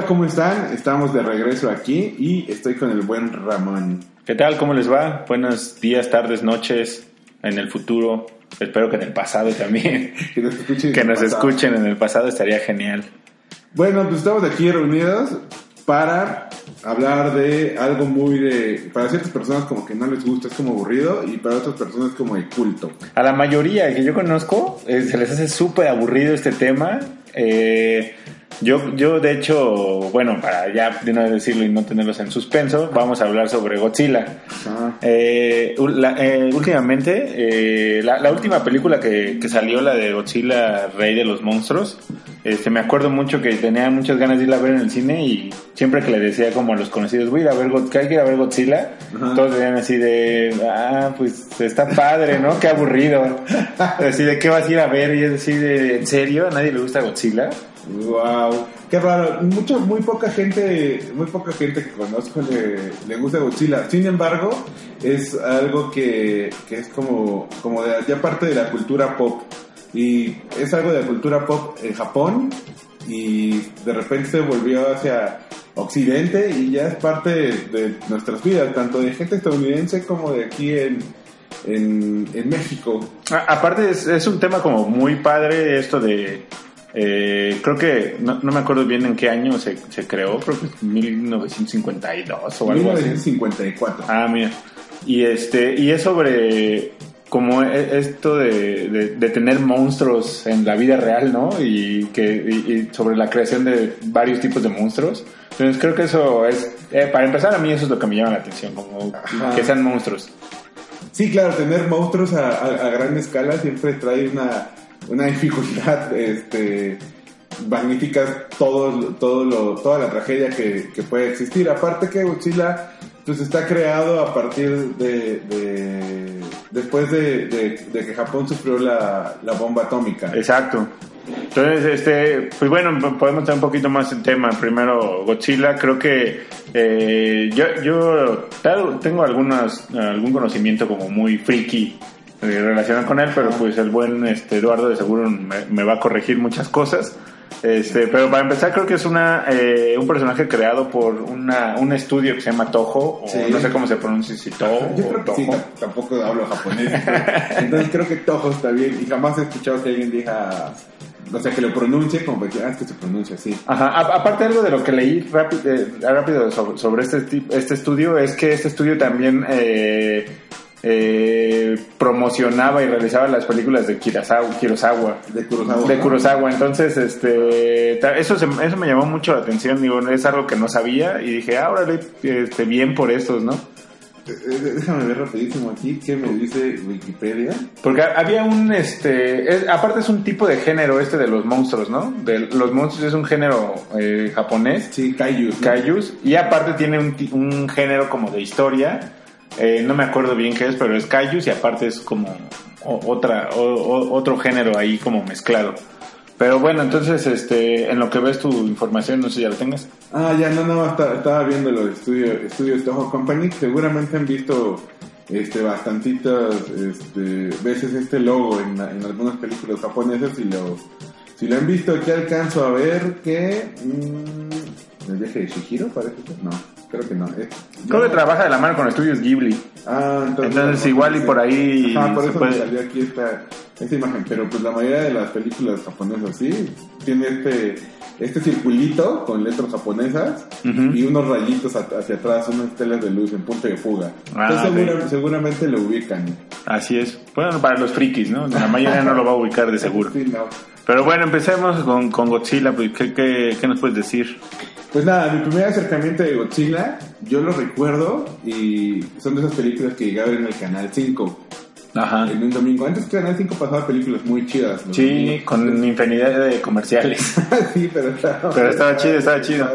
Hola, ¿cómo están? Estamos de regreso aquí y estoy con el buen Ramón. ¿Qué tal? ¿Cómo les va? Buenos días, tardes, noches, en el futuro. Espero que en el pasado también. Que nos escuchen, que en el nos pasado. escuchen en el pasado estaría genial. Bueno, pues estamos aquí reunidos para hablar de algo muy de... Para ciertas personas como que no les gusta, es como aburrido y para otras personas como de culto. A la mayoría que yo conozco eh, se les hace súper aburrido este tema. Eh, yo, yo, de hecho, bueno, para ya de una vez decirlo y no tenerlos en suspenso, vamos a hablar sobre Godzilla. Ah, Eh, la- eh, últimamente, eh, la, la última película que, que salió, la de Godzilla, Rey de los Monstruos, este, me acuerdo mucho que tenía muchas ganas de irla a ver en el cine y siempre que le decía como a los conocidos, voy a ir a ver, God- que hay que ir a ver Godzilla, Ajá. todos decían así de, ah, pues está padre, ¿no? Qué aburrido. Así de, ¿qué vas a ir a ver? Y es así de, ¿en serio? ¿A nadie le gusta Godzilla? Wow, qué raro. Mucha, muy poca gente, muy poca gente que conozco le, le gusta Godzilla. Sin embargo, es algo que, que es como, como de, ya parte de la cultura pop. Y es algo de la cultura pop en Japón y de repente se volvió hacia Occidente y ya es parte de, nuestras vidas, tanto de gente estadounidense como de aquí en, en, México. Aparte es, es un tema como muy padre esto de... eh, creo que no, no me acuerdo bien en qué año se, se creó, creo que es 1952 o algo así. 1954. Ah, mira. Y este y es sobre como e- esto de, de- de tener monstruos en la vida real, ¿no? Y que y- y sobre la creación de varios tipos de monstruos. Entonces creo que eso es eh, para empezar a mí eso es lo que me llama la atención, como Ajá. que sean monstruos. Sí, claro, tener monstruos a, a- a gran escala siempre trae una, una dificultad este, magnífica todo, todo lo, toda la tragedia que, que puede existir. Aparte que Godzilla pues, está creado a partir de... de- después de, que Japón sufrió la, la bomba atómica. Exacto. Entonces, este, pues bueno, podemos tener un poquito más el tema. Primero, Godzilla, creo que eh, yo, yo tengo algunas, algún conocimiento como muy friki relacionado con él, pero pues el buen este, Eduardo de seguro me, me va a corregir muchas cosas. Este, pero para empezar creo que es una eh, un personaje creado por una, un estudio que se llama Toho, o Sí. no sé cómo se pronuncia, si Toho Yo creo que sí, tampoco hablo japonés. Entonces creo que Toho está bien. Y jamás he escuchado que alguien diga, o sea, que lo pronuncie como que, ah, es que se pronuncia así. Ajá, a- aparte algo de lo que leí rápido, rápido sobre, sobre este, este estudio es que este estudio también eh, eh, promocionaba y realizaba las películas de Kurosawa, Kurosawa, De Kurosawa. de. Kurosawa. Entonces, este, eso, se- eso me llamó mucho la atención. Digo, es algo que no sabía y dije, ah, órale, este, bien por estos, ¿no? Eh, eh, Déjame ver rapidísimo aquí qué me dice Wikipedia. Porque había un, este, es- aparte es un tipo de género este de los monstruos, ¿no? De, los monstruos es un género eh, japonés. Sí, Kaiju. Kaijus y aparte tiene un, ti- un género como de historia eh, no me acuerdo bien qué es pero es Kaijus y aparte es como otra o- otro género ahí como mezclado pero bueno entonces este en lo que ves tu información no sé si ya la tengas Ah, ya, no, no, estaba viendo los estudios estudios Toho Company. Seguramente han visto este, bastantitas este, veces este logo en, en algunas películas japonesas y lo, si lo han visto aquí alcanzo a ver que... mm, ¿El viaje de Shihiro parece que? No, creo que no. es- creo que trabaja de la mano con estudios Ghibli Ah, entonces, Entonces, igual y por ahí Ajá, por eso puede- me salió aquí esta, esta imagen. Pero pues la mayoría de las películas japonesas sí tiene este este circulito con letras japonesas y unos rayitos hacia atrás, unas telas de luz en punto de fuga. Ah, Entonces segura- seguramente lo ubican. así es bueno para los frikis no la mayoría no lo va a ubicar de seguro Sí, no. pero bueno empecemos con, con Godzilla pues, ¿qué, qué, qué nos puedes decir? Pues nada, mi primer acercamiento de Godzilla, yo lo recuerdo y son de esas películas que llegaban en el canal 5 Ajá en un domingo. Antes Canal 5 pasaba películas muy chidas. Sí, domingos. con infinidad de comerciales. sí, pero estaba, Pero estaba chido, estaba chido.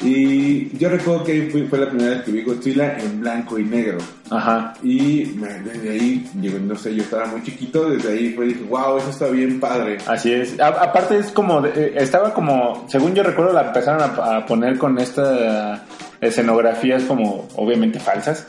Y yo recuerdo que ahí fue, fue la primera vez que vi Godzilla en blanco y negro. Ajá. Y desde ahí, digo, no sé, yo estaba muy chiquito, desde ahí fue, dije, wow, eso está bien padre. Así es. A- aparte es como, de- eh, estaba como, según yo recuerdo, la empezaron a, a poner con esta escenografías como obviamente falsas,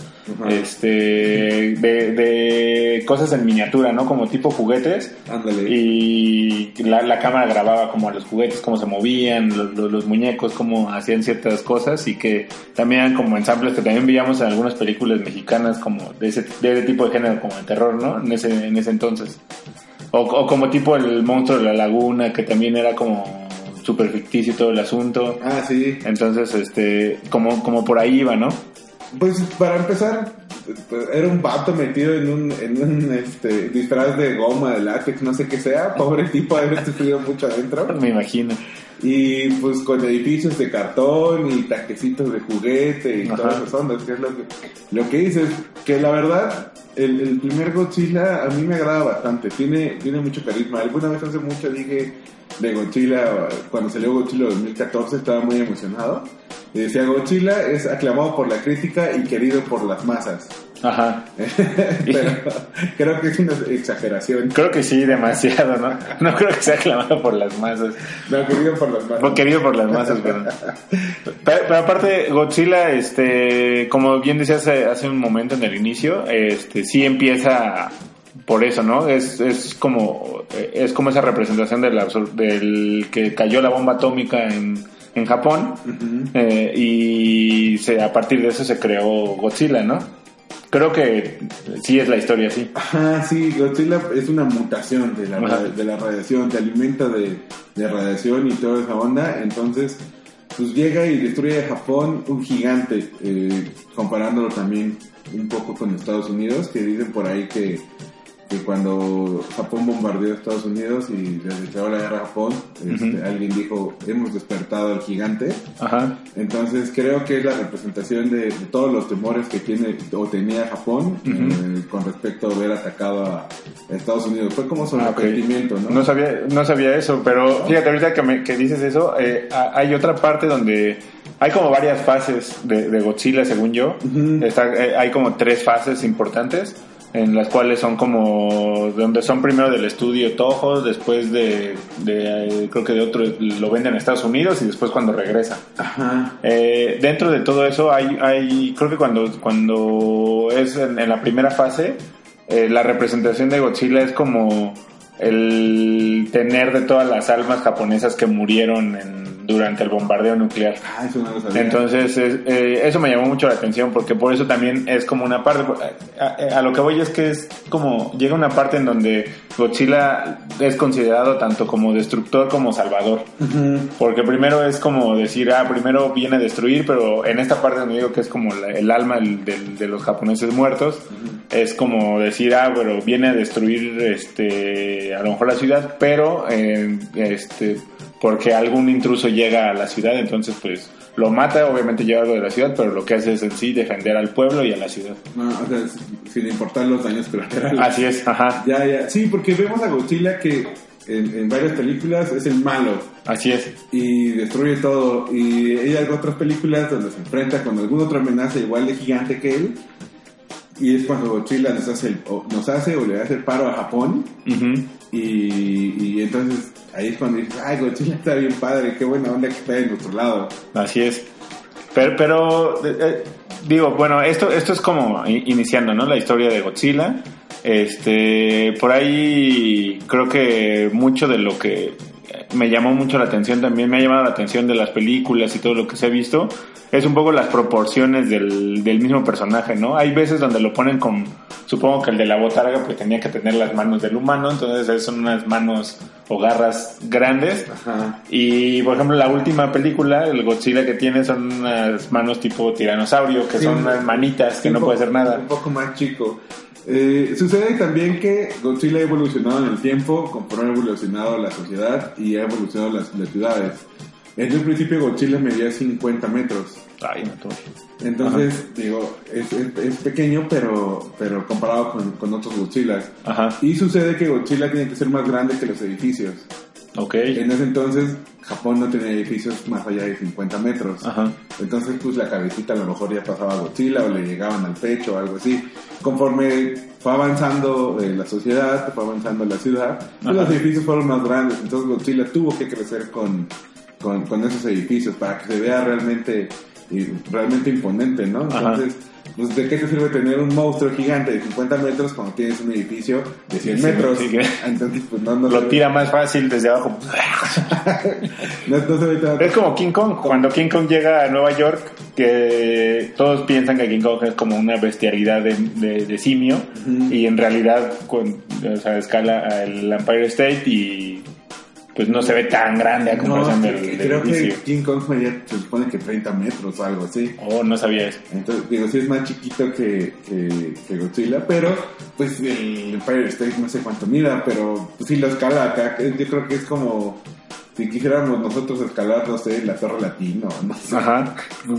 este, de, de cosas en miniatura, ¿no? Como tipo juguetes. Ándale. Y la, la cámara grababa como a los juguetes, cómo se movían, los, los- los muñecos, cómo hacían ciertas cosas y que también eran como ensambles que también veíamos en algunas películas mexicanas como de ese, de ese tipo de género, como de terror, ¿no? En ese, en ese entonces. O, o como tipo el monstruo de la laguna, que también era como súper ficticio todo el asunto. Ah, sí. Entonces, este, como, como por ahí iba, ¿no? Pues para empezar, pues, era un vato metido en un, en un este, disfraz de goma, de látex, no sé qué sea. Pobre tipo, ha sufrido mucho adentro. Me imagino. Y pues con edificios de cartón y taquecitos de juguete y Ajá. todas esas ondas, que es lo que, lo que dices. Que la verdad, el, el primer Godzilla a mí me agrada bastante, tiene, tiene mucho carisma. Alguna vez hace mucho dije de Godzilla, cuando salió Godzilla 2014, estaba muy emocionado. Y decía, Godzilla es aclamado por la crítica y querido por las masas. Ajá. Pero creo que es una exageración. Creo que sí, demasiado, ¿no? No creo que sea aclamado por las masas. No, querido por las masas. Fue querido por las masas, pero... pero... pero aparte, Godzilla, este, como bien decías hace, hace un momento en el inicio, este, sí empieza por eso, ¿no? Es, es como es como esa representación del, del que cayó la bomba atómica en, en Japón eh, y se, a partir de eso se creó Godzilla, ¿no? Creo que sí es la historia así. Ajá, sí, Godzilla es una mutación de la, de la radiación, te alimenta de, de radiación y toda esa onda, entonces pues llega y destruye Japón un gigante, eh, comparándolo también un poco con Estados Unidos, que dicen por ahí que, que cuando Japón bombardeó a Estados Unidos y les declaró la guerra a Japón, este, alguien dijo, hemos despertado al gigante, Ajá. entonces creo que es la representación de, de todos los temores que tiene o tenía Japón eh, con respecto a haber atacado a Estados Unidos. Fue como su Ah, ¿no? No sabía, no sabía eso, pero fíjate, ahorita que, me- que dices eso, eh, ha- hay otra parte donde hay como varias fases de, de Godzilla, según yo. Está, eh, hay como tres fases importantes, en las cuales son como, donde son primero del estudio Toho, después de, de, eh, creo que de otro, lo venden en Estados Unidos y después cuando regresa. Ajá. Eh, dentro de todo eso hay, hay creo que cuando, cuando es en, en la primera fase, eh, la representación de Godzilla es como el tener de todas las almas japonesas que murieron en- durante el bombardeo nuclear. Ah, eso no lo sabía. Entonces, es- eh, eso me llamó mucho la atención porque por eso también es como una parte. A, a- a lo que voy es que es como. Llega una parte en donde Godzilla es considerado tanto como destructor como salvador. Porque primero es como decir, ah, primero viene a destruir, pero en esta parte donde digo que es como la- el alma del- del- de los japoneses muertos, es como decir, ah, pero viene a destruir este, a lo mejor la ciudad, pero eh, este, porque algún intruso llega a la ciudad, entonces pues lo mata, obviamente llega algo de la ciudad, pero lo que hace es en sí defender al pueblo y a la ciudad. No, o sea, sin importar los daños colaterales. Así es, ajá, Ya, ya. Sí, porque vemos a Godzilla que en, en varias películas es el malo así es. y destruye todo. Y hay otras películas donde se enfrenta con alguna otra amenaza igual de gigante que él. Y es cuando Godzilla nos hace, el- o, nos hace o le hace el paro a Japón. Ujú. Y, y entonces ahí es cuando dices, ay, Godzilla está bien padre, qué buena onda que está de nuestro lado. Así es. Pero, pero eh, eh, digo, bueno, esto, esto es como iniciando, ¿no? La historia de Godzilla. Este, por ahí creo que mucho de lo que me llamó mucho la atención también, me ha llamado la atención de las películas y todo lo que se ha visto, es un poco las proporciones del, del mismo personaje, ¿no? Hay veces donde lo ponen con, supongo que el de la botarga pues tenía que tener las manos del humano, entonces son unas manos o garras grandes. Ajá. Y por ejemplo, la última película, el Godzilla que tiene son unas manos tipo tiranosaurio, que Sí, son un- unas manitas que no puede hacer nada. Un poco más chico. Eh, sucede también que Godzilla ha evolucionado en el tiempo, conforme ha evolucionado la sociedad y ha evolucionado las, las ciudades. En un principio Godzilla medía 50 metros. Ay, no. Entonces, digo, es, es- es pequeño, pero, pero comparado con, con otros Godzillas. Ajá, Y sucede que Godzilla tiene que ser más grande que los edificios. En ese entonces, Japón no tenía edificios más allá de 50 metros. Ajá, Entonces, pues la cabecita a lo mejor ya pasaba a Godzilla o le llegaban al pecho o algo así. Conforme fue avanzando eh, la sociedad, fue avanzando la ciudad, pues los edificios fueron más grandes. Entonces, Godzilla tuvo que crecer con, con, con esos edificios para que se vea realmente y realmente imponente, ¿no? Entonces, pues, ¿de qué te sirve tener un monstruo gigante de 50 metros cuando tienes un edificio de 100 Sí, metros? sí, Entonces, pues no, no Lo tira más fácil desde abajo. no, no. Es como King Kong. Cuando King Kong llega a Nueva York, que todos piensan que King Kong es como una bestialidad de, de- de simio. Y en realidad, con, o sea, escala el Empire State y pues no se ve tan grande a No, comparación del, del creo que. King Kong medía, se supone que 30 metros o algo así. Oh, no sabía eso. Entonces, digo, sí es más chiquito que, que, que Godzilla, pero pues el Empire State no sé cuánto mira, pero pues, sí lo escala acá. Yo creo que es como si quisiéramos nosotros escalar, no sé, la Torre Latino, no sé. Ajá.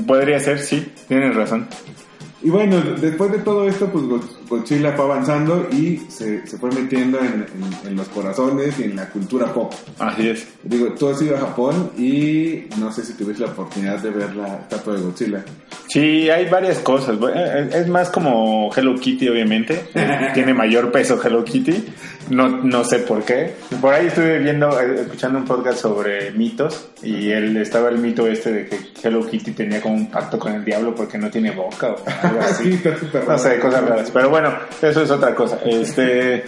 Podría ser, sí. Tienes razón. Y bueno, después de todo esto, pues Go- Godzilla fue avanzando y se, se fue metiendo en, en- en los corazones y en la cultura pop. Así es. Digo, tú has ido a Japón y no sé si tuviste la oportunidad de ver la estatua de Godzilla. Sí, hay varias cosas. Bu- eh, Es más como Hello Kitty, obviamente. Eh, Tiene mayor peso Hello Kitty. No, no sé por qué. Por ahí estuve viendo, eh, escuchando un podcast sobre mitos. Y él estaba el mito este de que Hello Kitty tenía como un pacto con el diablo porque no tiene boca o algo Sí, así. No sé, cosas raras. Pero bueno, eso es otra cosa. Este,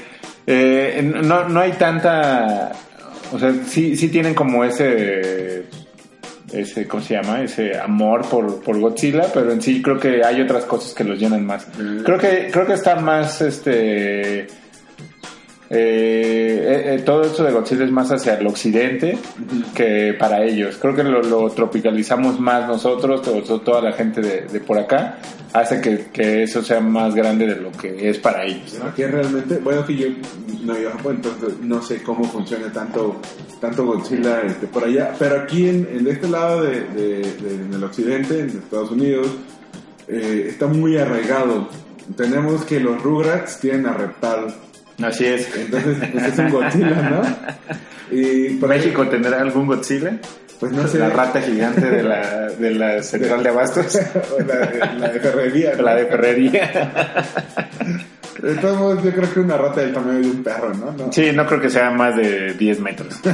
eh, no, no hay tanta. O sea, sí, sí tienen como ese ese, ¿cómo se llama? Ese amor por, por Godzilla, pero en sí creo que hay otras cosas que los llenan más. Mm. Creo que, creo que está más, este, eh, eh, todo esto de Godzilla es más hacia el occidente que para ellos. Creo que lo, lo tropicalizamos más nosotros, todo- toda la gente de, de por acá, hace que, que eso sea más grande de lo que es para ellos. ¿no? Aquí realmente, bueno, que yo no he ido a Japón, entonces no sé cómo funciona tanto, tanto Godzilla este, por allá, pero aquí en, en este lado de, de- de- en el occidente, en Estados Unidos, eh, está muy arraigado. Tenemos que los Rugrats tienen a Reptal, Así es. entonces pues es un Godzilla, ¿no? Y por ahí, ¿México tendrá algún Godzilla? pues no sé, La rata gigante de la, de la central de abastos. o la, de- la de Ferrería, ¿no? La de ferrería. De todos modos, yo creo que una rata del tamaño de un perro, ¿no? ¿No? Sí, no creo que sea más de 10 metros.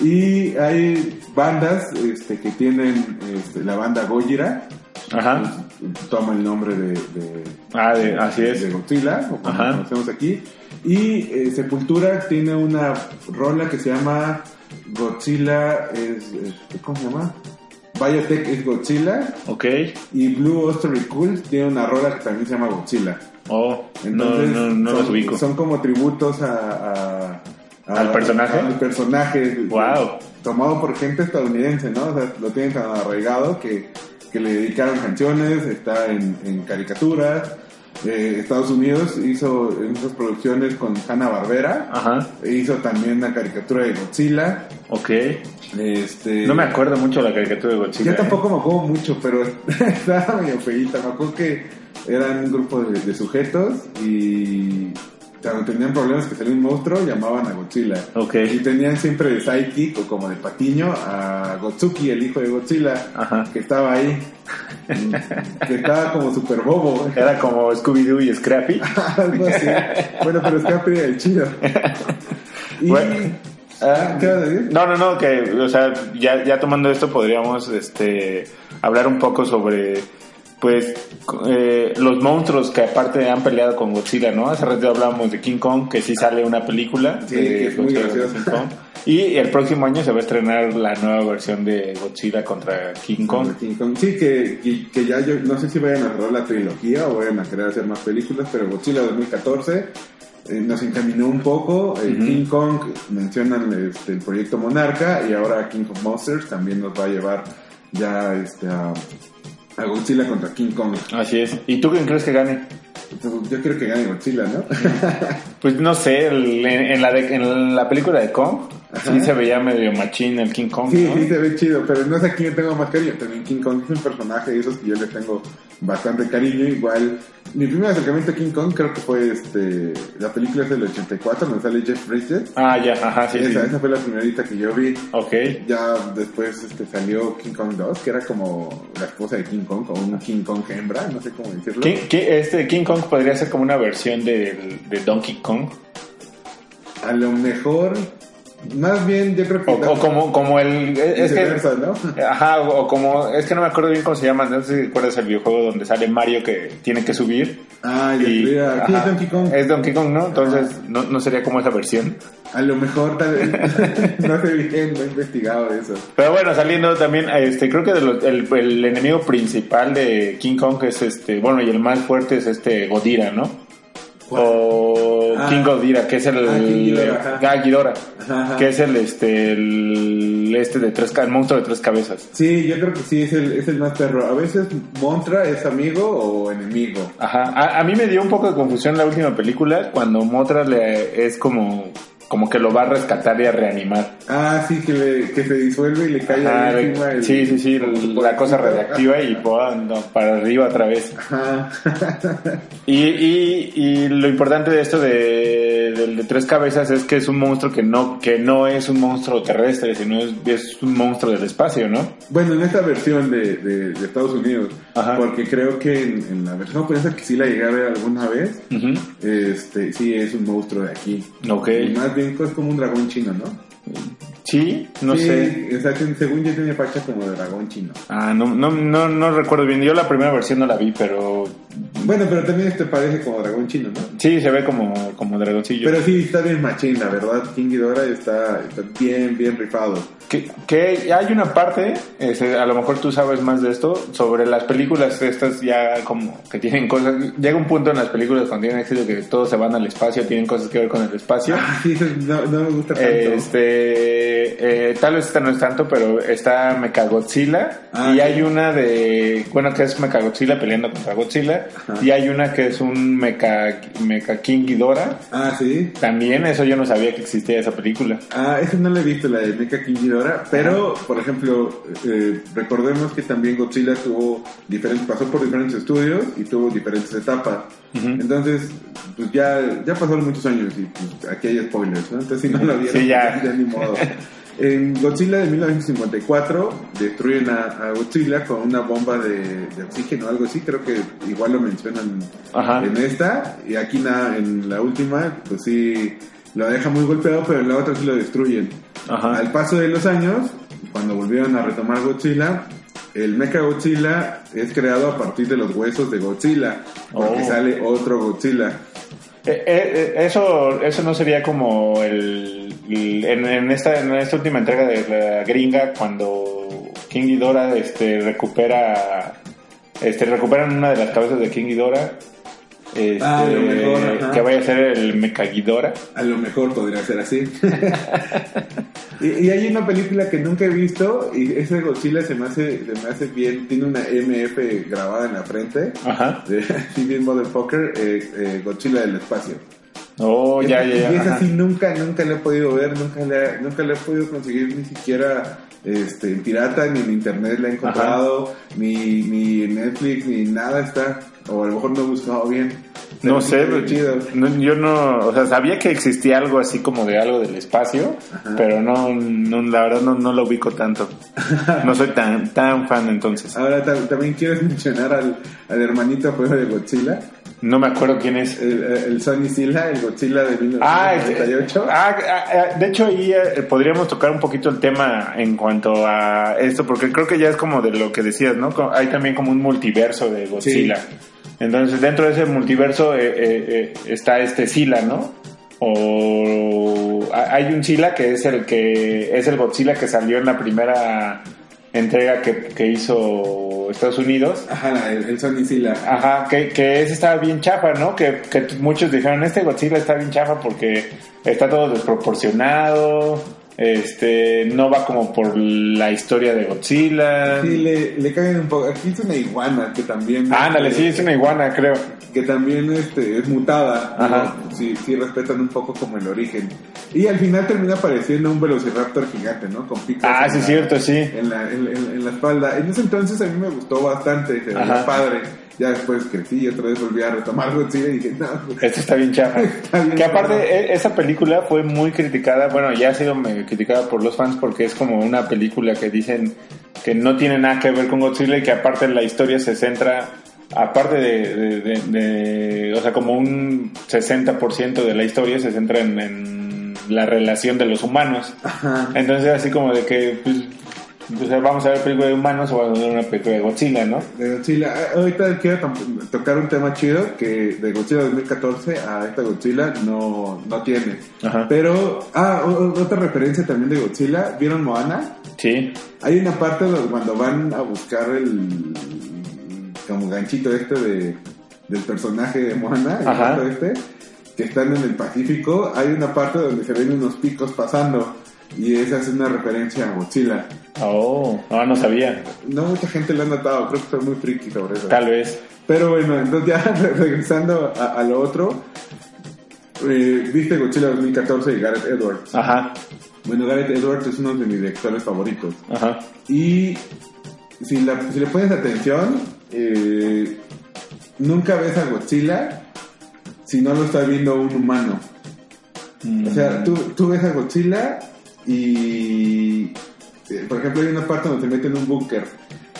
Y hay bandas este, que tienen este, la banda Gojira, Ajá. toma el nombre de, de- Ah, de- así de es. Godzilla, o como Ajá. conocemos aquí. Y eh, Sepultura tiene una rola que se llama Godzilla, es, este, ¿cómo se llama? Biotech es Godzilla. Ok. Y Blue Oyster Cult tiene una rola que también se llama Godzilla. Oh, Entonces, no, no, no son, los ubico. son como tributos a, a- a- ¿Al personaje? Al personaje. Wow. Tomado por gente estadounidense, ¿no? O sea, lo tienen tan arraigado que, que le dedicaron canciones, está en, en caricaturas. Eh, Estados Unidos hizo esas producciones con Hanna Barbera. Ajá. Hizo también una caricatura de Godzilla. Ok. Este, No me acuerdo mucho de la caricatura de Godzilla. yo tampoco me acuerdo mucho, pero estaba medio feíta. Me acuerdo que eran un grupo de, de sujetos y tenían problemas que salía un monstruo, llamaban a Godzilla. Ok. Y tenían siempre de sidekick o como de patiño a Gotsuki, el hijo de Godzilla, Ajá. que estaba ahí. que estaba como super bobo. Era como Scooby-Doo y Scrappy. Algo así. Bueno, pero Scrappy era el chido. Y, Bueno, Ah, ¿Qué vas a decir? No, no, no, que, o sea, ya, ya tomando esto podríamos, este, hablar un poco sobre, pues, eh, los monstruos que aparte han peleado con Godzilla, ¿no? Hace rato hablábamos de King Kong, que sí sale una película Sí, de es muy graciosa. King Kong. Y el próximo año se va a estrenar la nueva versión de Godzilla contra King Kong. King Kong. Sí, que, que, que ya yo no sé si vayan a cerrar la trilogía o vayan a querer hacer más películas, pero Godzilla 2014 eh, nos encaminó un poco. Eh. King Kong mencionan este, el proyecto Monarca y ahora King of Monsters también nos va a llevar ya este, a, a Godzilla contra King Kong. Así es. ¿Y tú quién crees que gane? Yo creo que gane Godzilla, ¿no? Pues no sé, el- en, en la de- en la película de Kong, sí se veía medio machín el King Kong, Sí, ¿no? sí, se ve chido, pero no sé a quién le tengo más cariño. También King Kong es un personaje de esos que yo le tengo bastante cariño. Igual, mi primer acercamiento a King Kong creo que fue este la película es del 84, donde sale Jeff Bridges. Ah, ya, ajá, sí, sí. esa, fue la primerita que yo vi. Ok. Ya después este, salió King Kong 2, que era como la esposa de King Kong, como un King Kong hembra, no sé cómo decirlo. King, King- este King Kong podría ser como una versión del- de, Donkey Kong. A lo mejor, Más bien, yo creo que. O, o como, como el. Es que, ¿no? Ajá, o como. Es que no me acuerdo bien cómo se llama. No sé si recuerdas el videojuego donde sale Mario que tiene que subir. Ah, ya y, aquí es ajá, Donkey Kong. Es Donkey Kong, ¿no? Entonces, no, no sería como esa versión. A lo mejor tal vez. no sé bien, no he investigado eso. Pero bueno, saliendo también, este, creo que de lo- el, el enemigo principal de King Kong es este, bueno, y el más fuerte es este Godira, ¿no? O Ah. King Godira, que es el, Ah, Ghidorah, ajá. ah, Ghidorah, Ajá, que es el este, el, este de tres, el monstruo de tres cabezas. Sí, yo creo que sí, es el, es el más perro. A veces Montra es amigo o enemigo. Ajá, a, a mí me dio un poco de confusión la última película cuando Motra le es como, como que lo va a rescatar y a reanimar. Ah, sí, que, le, que se disuelve y le cae Ajá, ahí le- encima. el- sí, sí, sí, la cosa radiactiva y no, para arriba otra vez. Ajá. Y, y, y lo importante de esto de, de tres cabezas es que es un monstruo que no, que no es un monstruo terrestre, sino es, es un monstruo del espacio, ¿no? bueno, en esta versión de, de, de Estados Unidos, Ajá. porque creo que en, en la versión japonesa que sí la llegué a ver alguna vez, este, sí es un monstruo de aquí. Ok. Y más bien es como un dragón chino, ¿no? Sí, no Sí, sé. O sea, que según yo tiene facha como de dragón chino. Ah, no, no, no, no recuerdo bien. Yo la primera versión no la vi, pero Bueno, pero también este parece como dragón chino, ¿no? sí se ve como, como dragoncillo. Pero sí, está bien machín, la verdad. King Ghidorah está, está bien, bien rifado. Que, que hay una parte, este, a lo mejor tú sabes más de esto, sobre las películas estas ya como que tienen cosas, llega un punto en las películas cuando tienen éxito que todos se van al espacio, tienen cosas que ver con el espacio. Ah, sí, eso no, no me gusta tanto. Este, eh, tal vez esta no es tanto, pero está Mechagodzilla Ah, y sí. hay una de, bueno, que es Mechagodzilla peleando contra Godzilla Ajá. y hay una que es un Mecha, Mecha King Ghidorah. Ah, sí. También eso yo no sabía que existía esa película. Ah, esa no la he visto, la de Mecha King Ghidorah, pero, por ejemplo, eh, recordemos que también Godzilla tuvo diferentes, pasó por diferentes estudios y tuvo diferentes etapas. Entonces, pues ya, ya pasaron muchos años y pues, aquí hay spoilers, ¿no? Entonces, si no lo vieron, Sí, ya. ni modo. En Godzilla de 1954 destruyen a, a Godzilla con una bomba de, de oxígeno o algo así, creo que igual lo mencionan Ajá. en esta, y aquí na- en la última, pues sí, lo deja muy golpeado, pero en la otra sí lo destruyen. Ajá. Al paso de los años, cuando volvieron a retomar Godzilla, el Mecha Godzilla es creado a partir de los huesos de Godzilla, porque Oh. sale otro Godzilla. Eh, eh, eh, eso, eso no sería como el- en, en esta, en esta última entrega de la gringa cuando King Ghidorah este, recupera, este, recuperan una de las cabezas de King Ghidorah, este, Ah, lo mejor, que vaya a ser el Mecha Ghidorah. A lo mejor podría ser así. y, y hay una película que nunca he visto y ese Godzilla se me hace, se me hace bien, tiene una MF grabada en la frente. Ajá. De, así bien motherfucker, eh, eh, Godzilla del espacio. Oh, ya, ya, ya. Y es así, nunca, nunca le he podido ver, nunca le, nunca le he podido conseguir ni siquiera este, en pirata, ni en internet la he encontrado, ni, ni en Netflix, ni nada está. O a lo mejor no he buscado bien. No sé, chido. no, yo no, o sea, sabía que existía algo así como de algo del espacio, pero no, no, la verdad no, no lo ubico tanto. No soy tan, tan fan entonces. Ahora ta- también quieres mencionar al, al hermanito juego de Godzilla, No me acuerdo quién es. el, el Sonny Silla, el Godzilla de Ah, 1998. ah, ah, ah, de hecho ahí eh, podríamos tocar un poquito el tema en cuanto a esto, porque creo que ya es como de lo que decías, ¿no? Hay también como un multiverso de Godzilla. Entonces dentro de ese multiverso eh, eh, eh, está este Sila, ¿no? O ha- hay un Sila que es el que es el Godzilla que salió en la primera entrega que, que hizo Estados Unidos. Ajá, el, el Sonny Silla. Ajá, que, que ese estaba bien chafa, ¿no? Que, que muchos dijeron, este Godzilla está bien chafa porque está todo desproporcionado, este, no va como por la historia de Godzilla. Sí, le, le caen un poco. Aquí es una iguana que también. Ándale, este, sí, es una iguana, creo. que también este, es mutada. Ajá. ¿no? Sí, sí respetan un poco como el origen. Y al final termina apareciendo un velociraptor gigante, ¿no? Con picos. Ah, en sí, la- cierto, sí. En la, en, en- en la espalda. En ese entonces a mí me gustó bastante, se veía padre. Ya después crecí y otra vez volví a retomar Godzilla y dije, no, Esto está bien chafa. Que aparte, chafa. e- esa película fue muy criticada, bueno, ya ha sido medio criticada por los fans porque es como una película que dicen que no tiene nada que ver con Godzilla y que aparte la historia se centra, aparte de, de- de- de- o sea, como un 60% de la historia se centra en, en, la relación de los humanos. Ajá. Entonces así como de que pues, pues, vamos a ver película de humanos o vamos a ver una película de Godzilla, ¿no? De Godzilla. Ah, Ahorita quiero tocar un tema chido que de Godzilla 2014 a esta Godzilla no, no tiene. Ajá. Pero, ah, otra referencia también de Godzilla. ¿Vieron Moana? Sí. Hay una parte donde cuando van a buscar el como ganchito este de, del personaje de Moana, el Ajá. este, que están en el Pacífico, hay una parte donde se ven unos picos pasando y esa es una referencia a Godzilla. Oh, no, no sabía. No mucha gente lo ha notado, creo que soy muy friki sobre eso. Tal vez. Pero bueno, entonces ya regresando a, a lo otro, eh, viste Godzilla 2014 y Gareth Edwards. Ajá, Bueno, Gareth Edwards es uno de mis directores favoritos. ajá. Y si, la- si le pones atención, eh, nunca ves a Godzilla si no lo está viendo un humano. O sea, tú, tú ves a Godzilla y, eh, por ejemplo, hay una parte donde se mete en un búnker.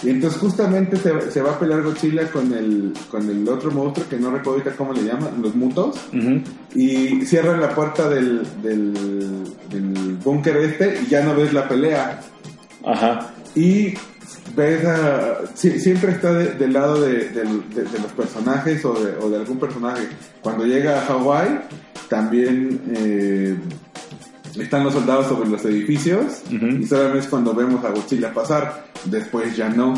Y entonces justamente se, se va a pelear Godzilla con el, con el otro monstruo que no recuerdo ahorita cómo le llaman, los mutos. Y cierran la puerta del, del, del búnker este y ya no ves la pelea. Ajá. Y ves a, si- siempre está de- del lado de, del- de- de los personajes o de, o de algún personaje. Cuando llega a Hawái, también eh, están los soldados sobre los edificios y solamente es cuando vemos a Godzilla pasar. Después ya no.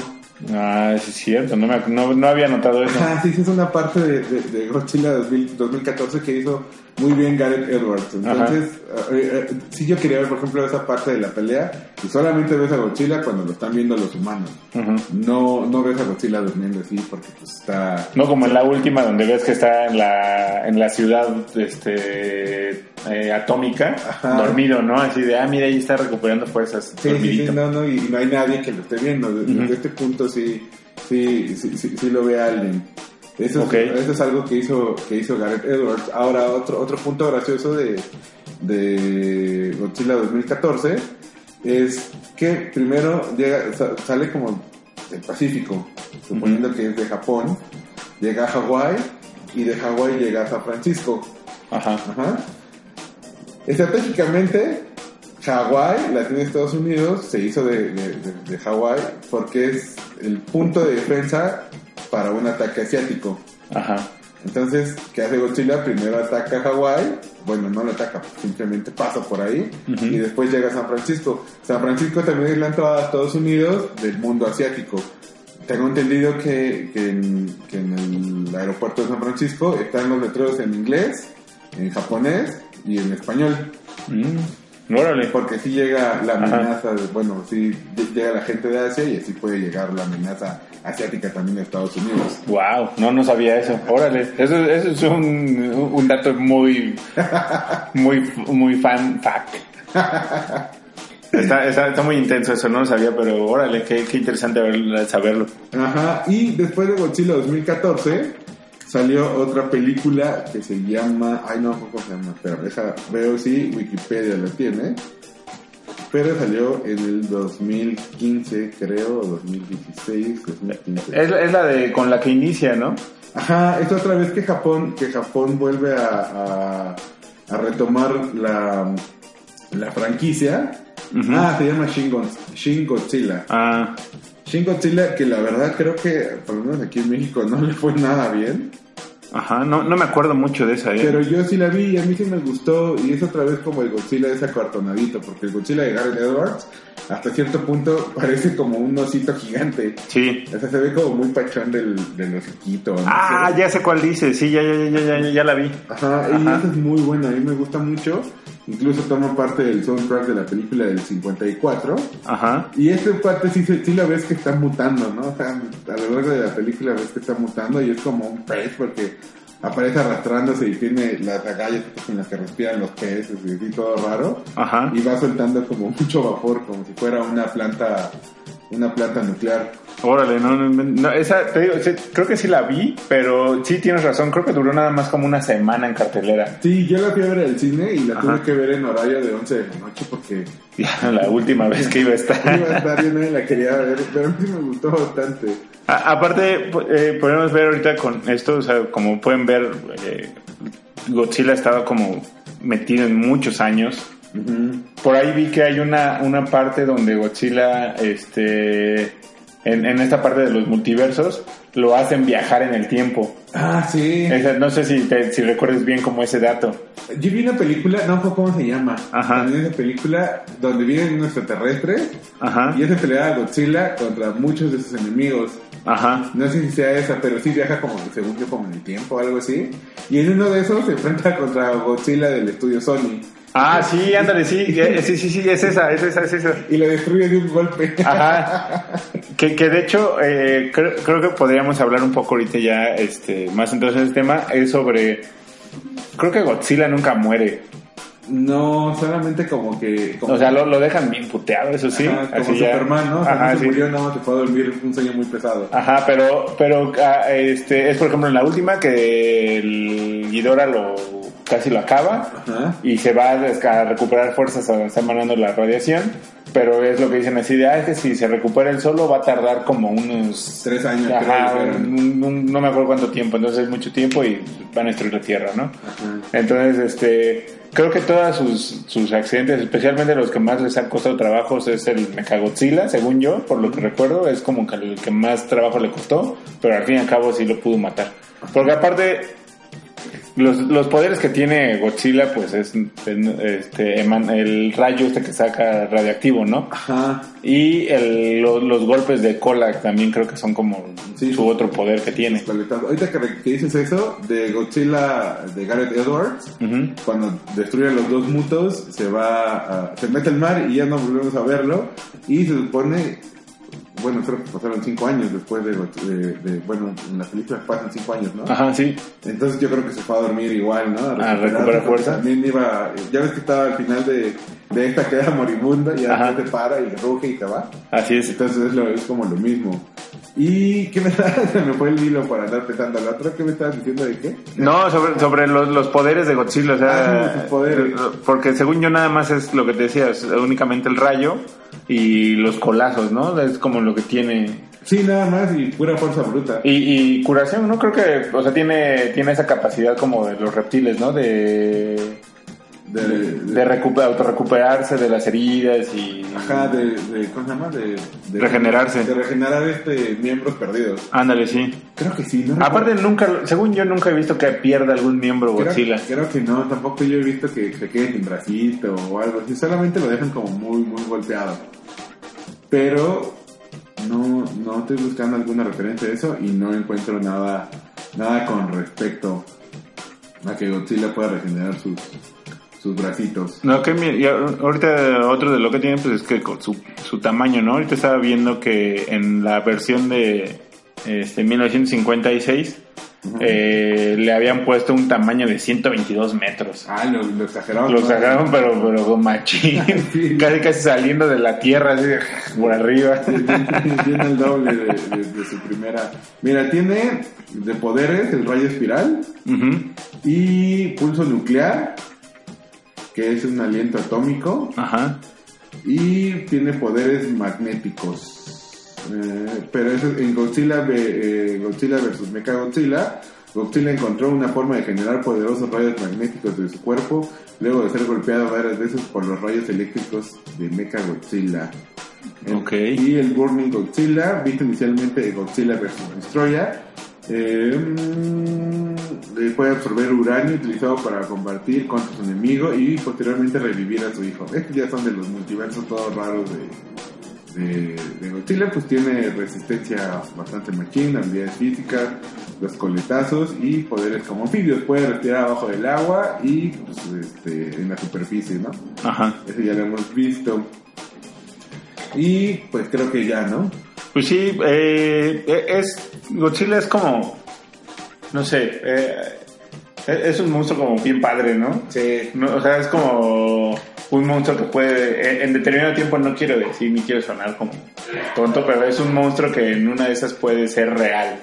Ah, sí es cierto, no, me, no, no había notado eso. Ah, sí, sí, es una parte de, de- de Godzilla 2000 2014 que hizo muy bien Gareth Edwards. Entonces, eh, eh, sí yo quería ver, por ejemplo, esa parte de la pelea y solamente ves a Godzilla cuando lo están viendo los humanos. No, no ves a Godzilla durmiendo así porque pues está... No como en la última donde ves que está en la, en la ciudad este, eh, atómica, Ajá. dormido, ¿no? Así de, ah, mira, ahí está recuperando fuerzas. Sí, sí, no, no, y no hay nadie que lo esté viendo. Desde, este punto sí, sí, sí, sí, sí lo ve alguien. Eso, es, eso es algo que hizo, que hizo Gareth Edwards. Ahora, otro, otro punto gracioso de, de Godzilla 2014 es que primero llega, sa- sale como del Pacífico, suponiendo que es de Japón, llega a Hawái y de Hawái llega a San Francisco. Ajá. Ajá. Estratégicamente, Hawái, la tiene Estados Unidos, se hizo de, de, de- de Hawái porque es el punto de defensa para un ataque asiático. Ajá. Entonces, ¿qué hace Godzilla? Primero ataca a Hawái, bueno, no lo ataca, simplemente pasa por ahí y después llega a San Francisco. San Francisco también es la entrada a Estados Unidos del mundo asiático. Tengo entendido que, que en, que en el aeropuerto de San Francisco están los letreros en inglés, en japonés y en español. Mm. Órale. Porque si llega la amenaza, de- bueno, si llega la gente de Asia y así puede llegar la amenaza asiática también a Estados Unidos. Wow, no, no sabía eso. Órale. Eso, eso es un, un dato muy, muy, muy fan fact. Está, está, está muy intenso eso, no lo sabía, pero órale, qué, qué interesante saberlo. Ajá, y después de Godzilla 2014 salió otra película que se llama, ay no, ¿cómo se llama? Pero deja, veo si Wikipedia lo tiene. Pero salió en el 2015, creo, o 2016, 2015. Es, es la de con la que inicia, ¿no? Ajá, es otra vez que Japón, que Japón vuelve a, a, a retomar la, la franquicia. Ah, se llama Shin, Shin Godzilla. Ah, Shin Godzilla, que la verdad creo que, por lo menos aquí en México, no le fue nada bien. Ajá, no, no me acuerdo mucho de esa. ¿eh? Pero yo sí la vi y a mí sí me gustó. Y es otra vez como el Godzilla ese acartonadito, porque el Godzilla de Gareth Edwards, hasta cierto punto, parece como un osito gigante. Sí. O sea, se ve como muy pachón del, del hociquito. no Ah, ya sé cuál dice, sí, ya, ya, ya, ya, ya, ya la vi. Ajá, y Ajá. esa es muy buena, a mí me gusta mucho. Incluso toma parte del soundtrack de la película del 54. Ajá. Y este parte sí, sí lo ves que está mutando, ¿no? O sea, a lo largo de la película ves que está mutando y es como un pez porque aparece arrastrándose y tiene las agallas en las que respiran los peces y así todo raro. Ajá. Y va soltando como mucho vapor, como si fuera una planta, una planta nuclear. Órale, no, no, no, esa, te digo, creo que sí la vi, pero sí tienes razón, creo que duró nada más como una semana en cartelera. Sí, yo la fui a ver al cine y la Ajá. tuve que ver en horario de 11 de la noche porque Ya, la última vez que iba a estar. iba a estar yo nadie la quería ver, pero a mí me gustó bastante. A- aparte, eh, podemos ver ahorita con esto, o sea, como pueden ver, eh, Godzilla ha estado como metido en muchos años. Por ahí vi que hay una, una parte donde Godzilla, este, en, en esta parte de los multiversos, lo hacen viajar en el tiempo. Ah, sí. Esa- no sé si, te- si recuerdes bien como ese dato. Yo vi una película, no fue cómo se llama. Ajá. También esa película donde vienen unos extraterrestres Ajá, y hace pelear a Godzilla contra muchos de sus enemigos. ajá. No sé si sea esa, pero sí viaja como, según yo, como en el tiempo o algo así. Y en uno de esos se enfrenta contra Godzilla del estudio Sony. Ah, sí, ándale, sí, eh, sí, sí, sí, es esa, es esa, es esa. Y lo destruye de un golpe. Ajá. Que, que de hecho, eh, creo, creo que podríamos hablar un poco ahorita ya, este, más entonces el tema es sobre, creo que Godzilla nunca muere. No, solamente como que... Como, O sea, lo, lo dejan bien puteado, eso sí. Ajá, como así ya. Superman, ¿no? O sea, Ajá, no se sí. murió, nada más se fue a dormir un sueño muy pesado. Ajá, pero, pero ah, este, es por ejemplo en la última que el Ghidorah lo casi lo acaba Ajá. y se va a, recuperar fuerzas a está emanando la radiación, pero es lo que dicen así de, ah, es que si se recupera él solo va a tardar como unos... Tres años, Ajá, creo un- un- no me acuerdo cuánto tiempo, entonces es mucho tiempo y van a destruir la Tierra, ¿no? Ajá. Entonces, este, creo que todos sus, sus accidentes, especialmente los que más les han costado trabajos, es el Mechagodzilla, según yo, por lo que recuerdo, es como que el que más trabajo le costó, pero al fin y al cabo sí lo pudo matar. Porque aparte, los, los poderes que tiene Godzilla, pues es este, el rayo este que saca radiactivo, ¿no? Ajá. Y el- lo- los golpes de cola también creo que son como Sí. su otro poder que tiene. Ahorita que, que dices eso, de Godzilla de Gareth Edwards, cuando destruye a los dos mutos, se va a- se mete al mar y ya no volvemos a verlo. Y se supone, bueno, creo que pasaron cinco años después de, de- de- bueno, en la película pasan cinco años, ¿no? Ajá, sí. Entonces yo creo que se fue a dormir igual, ¿no? A recuperar porque fuerza. También iba, ya ves que estaba al final de, de esta queda moribunda y después te para y ruge y te va. Así es. Entonces es, lo- es como lo mismo. ¿Y qué me Se me fue el hilo para andar pensando. ¿La otra qué me estabas diciendo de qué? No, sobre, sobre los, los poderes de Godzilla, o sea, Ah, sus poderes. porque según yo nada más es lo que te decías, únicamente el rayo y los colazos, ¿no? Es como lo que tiene. Sí, nada más y pura fuerza bruta. Y, y curación, ¿no? Creo que, o sea, tiene, tiene esa capacidad como de los reptiles, ¿no? De, De, de recuper- autorrecuperarse de las heridas y... Ajá, de, de, ¿cómo se llama? De, de- Regenerarse. De regenerar este, miembros perdidos. Ándale, sí. Creo que sí, ¿no? Aparte nunca, según yo nunca he visto que pierda algún miembro Creo- Godzilla. Creo, que no, tampoco yo he visto que se quede sin bracito o algo así. Solamente lo dejan como muy, muy golpeado. Pero no, no estoy buscando alguna referencia a eso y no encuentro nada, nada con respecto a que Godzilla pueda regenerar sus, sus bracitos. No, que y ahorita otro de lo que tiene pues es que con su, su tamaño, ¿no? Ahorita estaba viendo que en la versión de este 1956 eh, le habían puesto un tamaño de 122 metros. Ah, lo, lo exageraron. Lo ¿no? sacaron pero, pero con machín, Sí. casi casi saliendo de la tierra así por arriba. tiene el doble de, de- de su primera. Mira, tiene de poderes el rayo espiral y pulso nuclear, que es un aliento atómico, Ajá. y tiene poderes magnéticos. Eh, pero eso en Godzilla, eh, Godzilla vs. Mechagodzilla, Godzilla encontró una forma de generar poderosos rayos magnéticos de su cuerpo luego de ser golpeado varias veces por los rayos eléctricos de Mechagodzilla. En- Ok. Y el Burning Godzilla, visto inicialmente de Godzilla vs. Destroyer, eh, mm, eh, puede absorber uranio utilizado para combatir contra su enemigo y posteriormente revivir a su hijo. Estos ya son de los multiversos todos raros de, de, de Godzilla, pues tiene resistencia bastante machina, habilidades físicas, los coletazos y poderes como anfibios. Puede respirar abajo del agua y pues, este, en la superficie, ¿no? Ajá. Eso ya lo hemos visto. Y pues creo que ya, ¿no? Pues sí, eh, es Godzilla es como, no sé, eh, es un monstruo como bien padre, ¿no? Sí. No, o sea, es como un monstruo que puede, en, en determinado tiempo no quiero decir ni quiero sonar como tonto, pero es un monstruo que en una de esas puede ser real.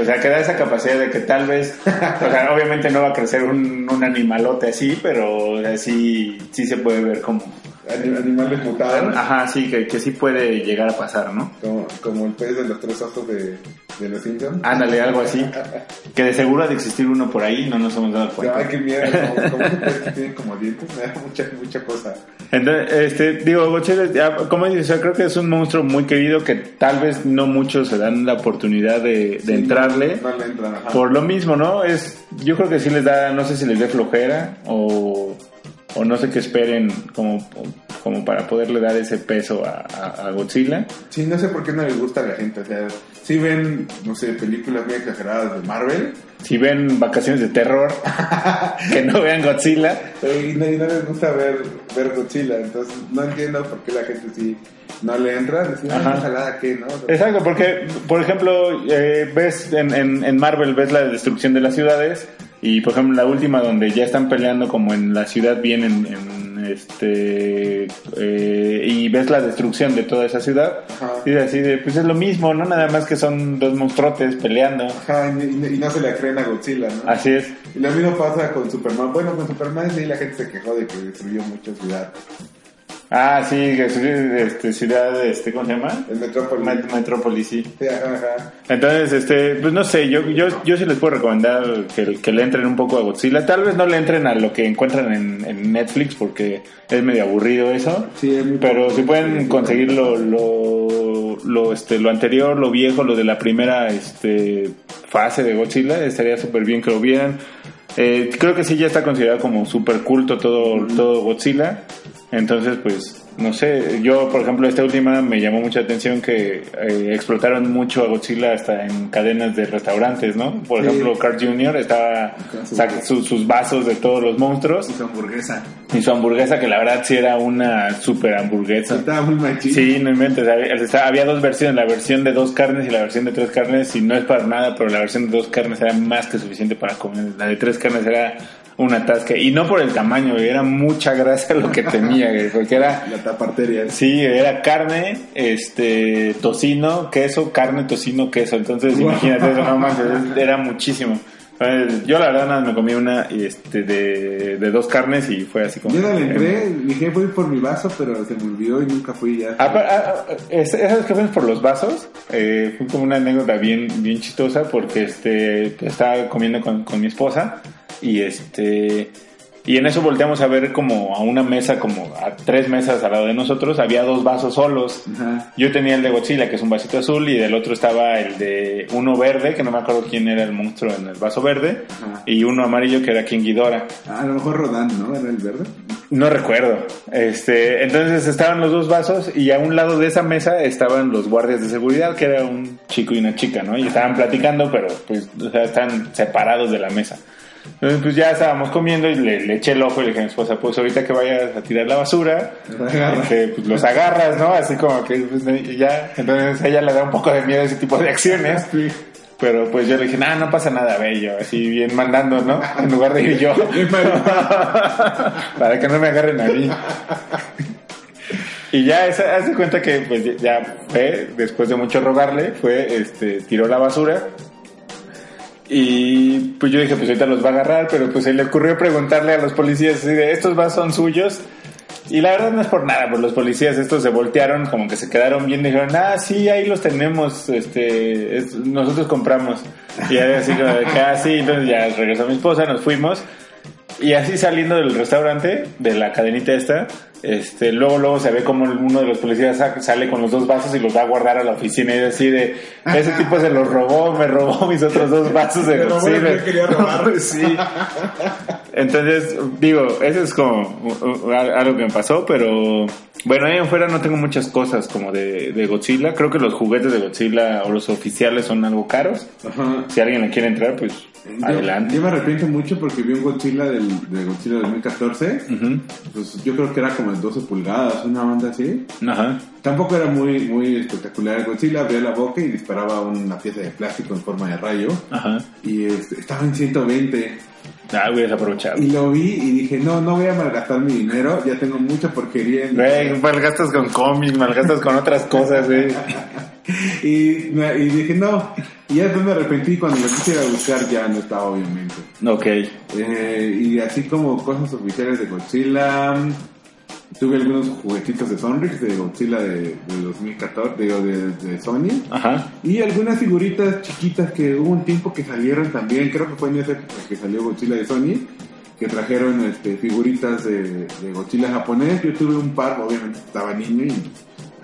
O sea, que da esa capacidad de que tal vez, o sea, obviamente no va a crecer un, un animalote así, pero o sea, sí, sí se puede ver como, animales mutados. Ajá, sí, que, que sí puede llegar a pasar, ¿no? Como, como el pez de los tres ojos de, de los Simpsons. Ándale, algo así. Que de seguro ha de existir uno por ahí, no nos hemos dado cuenta. Ay, qué miedo. Como, que tiene como dientes, me da mucha, mucha cosa. Entonces, este, digo, ya, como dices, o sea, creo que es un monstruo muy querido que tal vez no muchos se dan la oportunidad de, de Sí, entrarle. No, no le entran, ajá. Por lo mismo, ¿no? Es, yo creo que sí les da, no sé si les dé flojera o, o no sé qué esperen como, como para poderle dar ese peso a, a- a Godzilla. Sí, no sé por qué no les gusta a la gente. O sea, si ven, no sé, películas muy exageradas de Marvel Si ven vacaciones de terror, que no vean Godzilla. y no, y no les gusta ver, ver Godzilla. Entonces, no entiendo por qué la gente sí no le entra. Decir, Ajá. "Ay, ojalá que, ¿no? Exacto, porque, por ejemplo, eh, ves en, en, en Marvel, ves la destrucción de las ciudades y, por ejemplo, la última donde ya están peleando como en la ciudad bien en, en, este eh, y ves la destrucción de toda esa ciudad Ajá. y así de, pues es lo mismo, ¿no? Nada más que son dos monstruotes peleando. Ajá, y, y- y no se le creen a Godzilla, ¿no? Así es. Y lo mismo pasa con Superman. Bueno, con Superman sí la gente se quejó de que destruyó mucha ciudad. Ah, sí, este, ciudad, este, ¿cómo se llama? El Metrópolis. Met- Metrópolis, sí. Sí, ajá, ajá. Entonces, este, pues no sé, yo, yo, yo sí les puedo recomendar que, que le entren un poco a Godzilla. Tal vez no le entren a lo que encuentran en, en Netflix porque es medio aburrido eso. Sí, es muy Pero si pueden conseguir lo, lo, lo, este, lo anterior, lo viejo, lo de la primera este, fase de Godzilla, estaría súper bien que lo vieran. Eh, creo que sí ya está considerado como súper culto todo, todo Godzilla. Entonces, pues, no sé, yo, por ejemplo, esta última me llamó mucha atención que eh, explotaron mucho a Godzilla hasta en cadenas de restaurantes, ¿no? Por Sí. ejemplo, Carl Jr. estaba su- sus, vasos de todos los monstruos Y su hamburguesa. y su hamburguesa, que la verdad sí era una super hamburguesa. Estaba muy machín. Sí, no inventes. Había, había dos versiones, la versión de dos carnes y la versión de tres carnes, y no es para nada, pero la versión de dos carnes era más que suficiente para comer. La de tres carnes era una tasca, y no por el tamaño, era mucha grasa lo que tenía, porque era, La tapa arteria. sí, era carne, este, tocino, queso, carne, tocino, queso. Entonces, Wow. imagínate eso, no manches, era muchísimo. Entonces, yo la verdad nada me comí una este, de, de dos carnes y fue así como... Yo no le entré, dije voy por mi vaso, pero se me olvidó y nunca fui ya. Ah, pero, ah, ah, esas que fuimos por los vasos, eh, fue como una anécdota bien, bien chistosa porque este, estaba comiendo con, con mi esposa y este y en eso volteamos a ver como a una mesa, como a tres mesas al lado de nosotros, había dos vasos solos. Yo tenía el de Godzilla, que es un vasito azul, y del otro estaba el de uno verde, que no me acuerdo quién era el monstruo en el vaso verde, y uno amarillo que era King Ghidorah. Ah, a lo mejor Rodan, ¿no? Era el verde. No recuerdo. Este, entonces estaban los dos vasos y a un lado de esa mesa estaban los guardias de seguridad, que era un chico y una chica, ¿no? Y estaban platicando, pero pues, o sea, están separados de la mesa. Entonces, pues ya estábamos comiendo y le, le eché el ojo y le dije a mi esposa, pues ahorita que vayas a tirar la basura, este, pues los agarras, ¿no? Así como que pues, ya. Entonces a ella le da un poco de miedo ese tipo de acciones. Sí. Pero pues yo le dije, no, no pasa nada, yo, así bien mandando, ¿no? En lugar de ir yo. Para que no me agarren a mí. Y ya, esa, haz de cuenta que pues ya fue, después de mucho rogarle, fue, este, tiró la basura. Y pues yo dije, pues ahorita los va a agarrar, pero pues se le ocurrió preguntarle a los policías estos vasos son suyos. Y la verdad no es por nada, pues los policías estos se voltearon, como que se quedaron bien, dijeron, ah, sí, ahí los tenemos, este, es- nosotros compramos. Y así como de que, ah, entonces ya regresó mi esposa, nos fuimos. Y así saliendo del restaurante, de la cadenita esta, este, luego, luego se ve como uno de los policías sa- sale con los dos vasos y los va a guardar a la oficina y así de, ese tipo se los robó, me robó mis otros dos vasos de Me robó lo que yo quería robar. sí. Entonces, digo, eso es como uh, uh, algo que me pasó, pero bueno, ahí en fuera no tengo muchas cosas como de, de Godzilla. Creo que los juguetes de Godzilla o los oficiales son algo caros. Ajá. Si alguien le quiere entrar, pues adelante. Yo, me arrepiento mucho porque vi un Godzilla del, de Godzilla 2014. Ujú. Pues yo creo que era como de 12 pulgadas, una onda así. Ajá. Tampoco era muy, muy espectacular. Godzilla abría la boca y disparaba una pieza de plástico en forma de rayo. Ajá. Y este, estaba en 120. Ah, hubieras aprovechado. Y lo vi y dije, no, no voy a malgastar mi dinero. Ya tengo mucha porquería en Güey, malgastas con cómics, malgastas con otras cosas, güey. y, me- y dije, no. Y ya después me arrepentí cuando lo quise ir a buscar, ya no estaba, obviamente. Ok. Eh, y así como cosas oficiales de Godzilla. Tuve algunos juguetitos de Sonrix, de Godzilla de, de 2014, digo, de, de Sony. Ajá. Y algunas figuritas chiquitas que hubo un tiempo que salieron también, creo que fue en esa que salió Godzilla de Sony, que trajeron este, figuritas de, de Godzilla japonés. Yo tuve un par, obviamente estaba niño y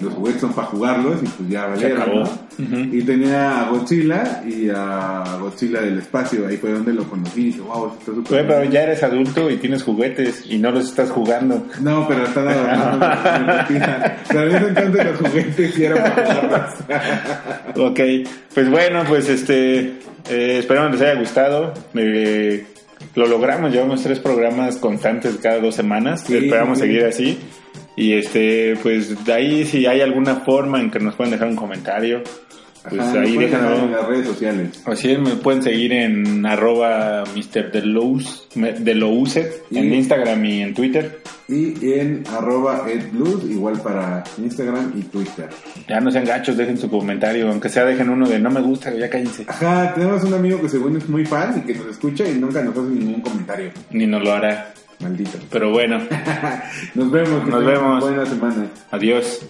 los juguetes son para jugarlos y pues ya valieron. ¿no? Y tenía a Godzilla y a Godzilla del espacio, ahí fue donde lo conocí y dije, wow, está súper pero bien". ya eres adulto y tienes juguetes y no los estás jugando. No, pero están adornando. Pero en ese entonces los juguetes sí eran para jugarlos. Ok, pues bueno, pues este, eh, esperamos les haya gustado. Eh, lo logramos, llevamos tres programas constantes cada dos semanas. Sí, Esperamos sí. seguir así. Y este, pues de ahí si hay alguna forma en que nos pueden dejar un comentario, pues Ajá, ahí nos pueden dejar en déjanos. las redes sociales. Así es, me pueden seguir en arroba Mr. Delouse, Delouset, en Instagram y en Twitter. Y en arroba edblues, igual para Instagram y Twitter. Ya no sean gachos, dejen su comentario, aunque sea dejen uno de no me gusta, ya cállense. Ajá, tenemos un amigo que según es muy fan y que nos escucha y nunca nos hace ningún comentario. Ni nos lo hará. Maldito. Pero bueno, Nos vemos. Nos vemos. Buena semana. adiós.